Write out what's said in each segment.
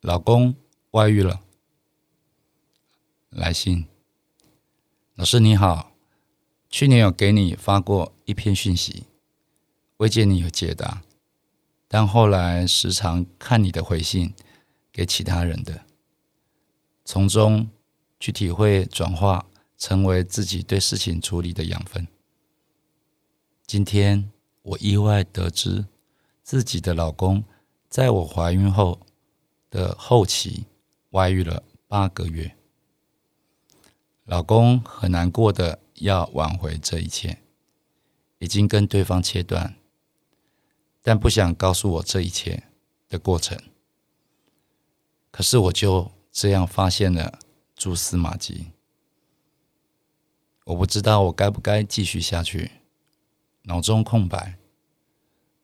老公外遇了。来信，老师你好。去年有给你发过一篇讯息，未见你有解答，但后来时常看你的回信给其他人的，从中去体会转化，成为自己对事情处理的养分。今天我意外得知，自己的老公在我怀孕后的后期外遇了八个月，老公很难过的。要挽回这一切，已经跟对方切断，但不想告诉我这一切的过程。可是我就这样发现了蛛丝马迹，我不知道我该不该继续下去，脑中空白。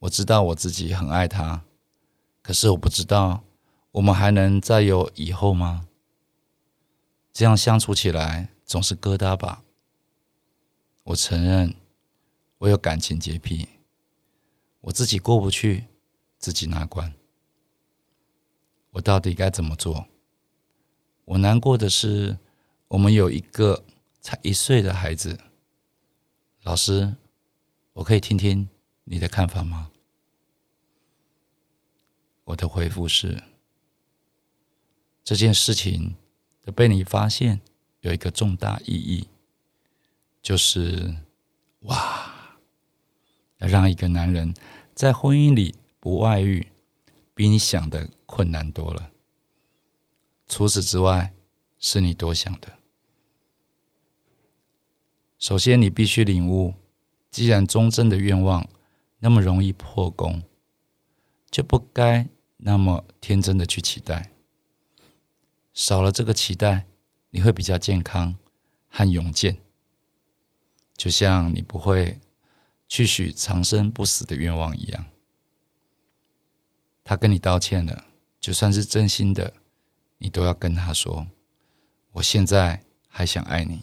我知道我自己很爱他，可是我不知道我们还能再有以后吗？这样相处起来总是疙瘩吧。我承认，我有感情洁癖，我自己过不去，自己拿关。我到底该怎么做？我难过的是，我们有一个才一岁的孩子。老师，我可以听听你的看法吗？我的回复是：这件事情的被你发现，有一个重大意义。就是哇，要让一个男人在婚姻里不外遇，比你想的困难多了。除此之外，是你多想的。首先，你必须领悟，既然忠贞的愿望那么容易破功，就不该那么天真的去期待。少了这个期待，你会比较健康和勇健。就像你不会去许长生不死的愿望一样，他跟你道歉了，就算是真心的，你都要跟他说：“我现在还想爱你，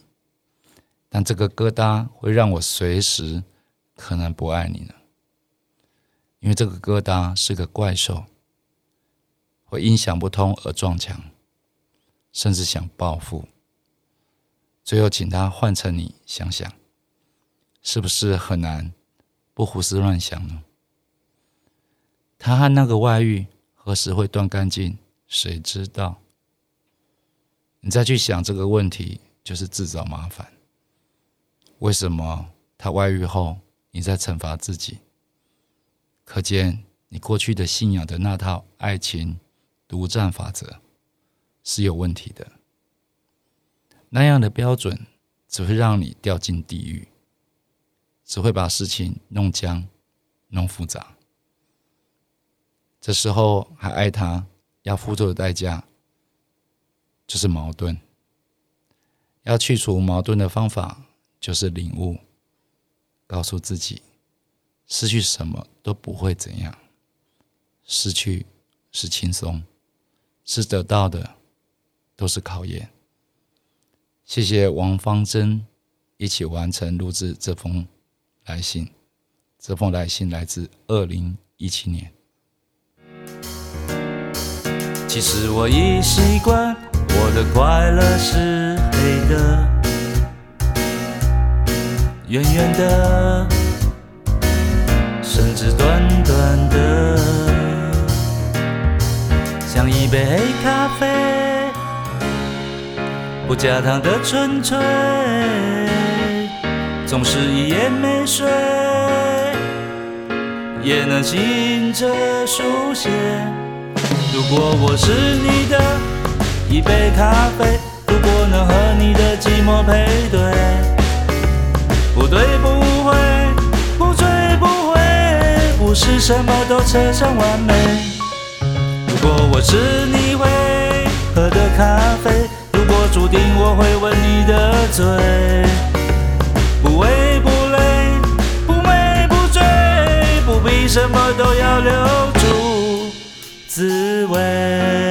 但这个疙瘩会让我随时可能不爱你了，因为这个疙瘩是个怪兽，会因想不通而撞墙，甚至想报复。最后，请他换成你想想。”是不是很难不胡思乱想呢？他和那个外遇何时会断干净？谁知道？你再去想这个问题，就是自找麻烦。为什么他外遇后，你在惩罚自己？可见你过去的信仰的那套爱情独占法则是有问题的。那样的标准只会让你掉进地狱。只会把事情弄僵、弄复杂。这时候还爱他，要付出的代价就是矛盾。要去除矛盾的方法就是领悟，告诉自己，失去什么都不会怎样，失去是轻松，是得到的都是考验。谢谢王芳珍一起完成录制这封。来信，这封来信来自二零一七年。其实我已习惯，我的快乐是黑的，圆圆的，甚至短短的，像一杯黑咖啡，不加糖的纯粹。总是一夜没睡，也能醒着书写。如果我是你的一杯咖啡，如果能和你的寂寞配对，不对不会，不醉不回，不是什么都奢上完美。如果我是你会喝的咖啡注定我会吻你的嘴，不为不累，不美不醉，不比什么都要留住滋味。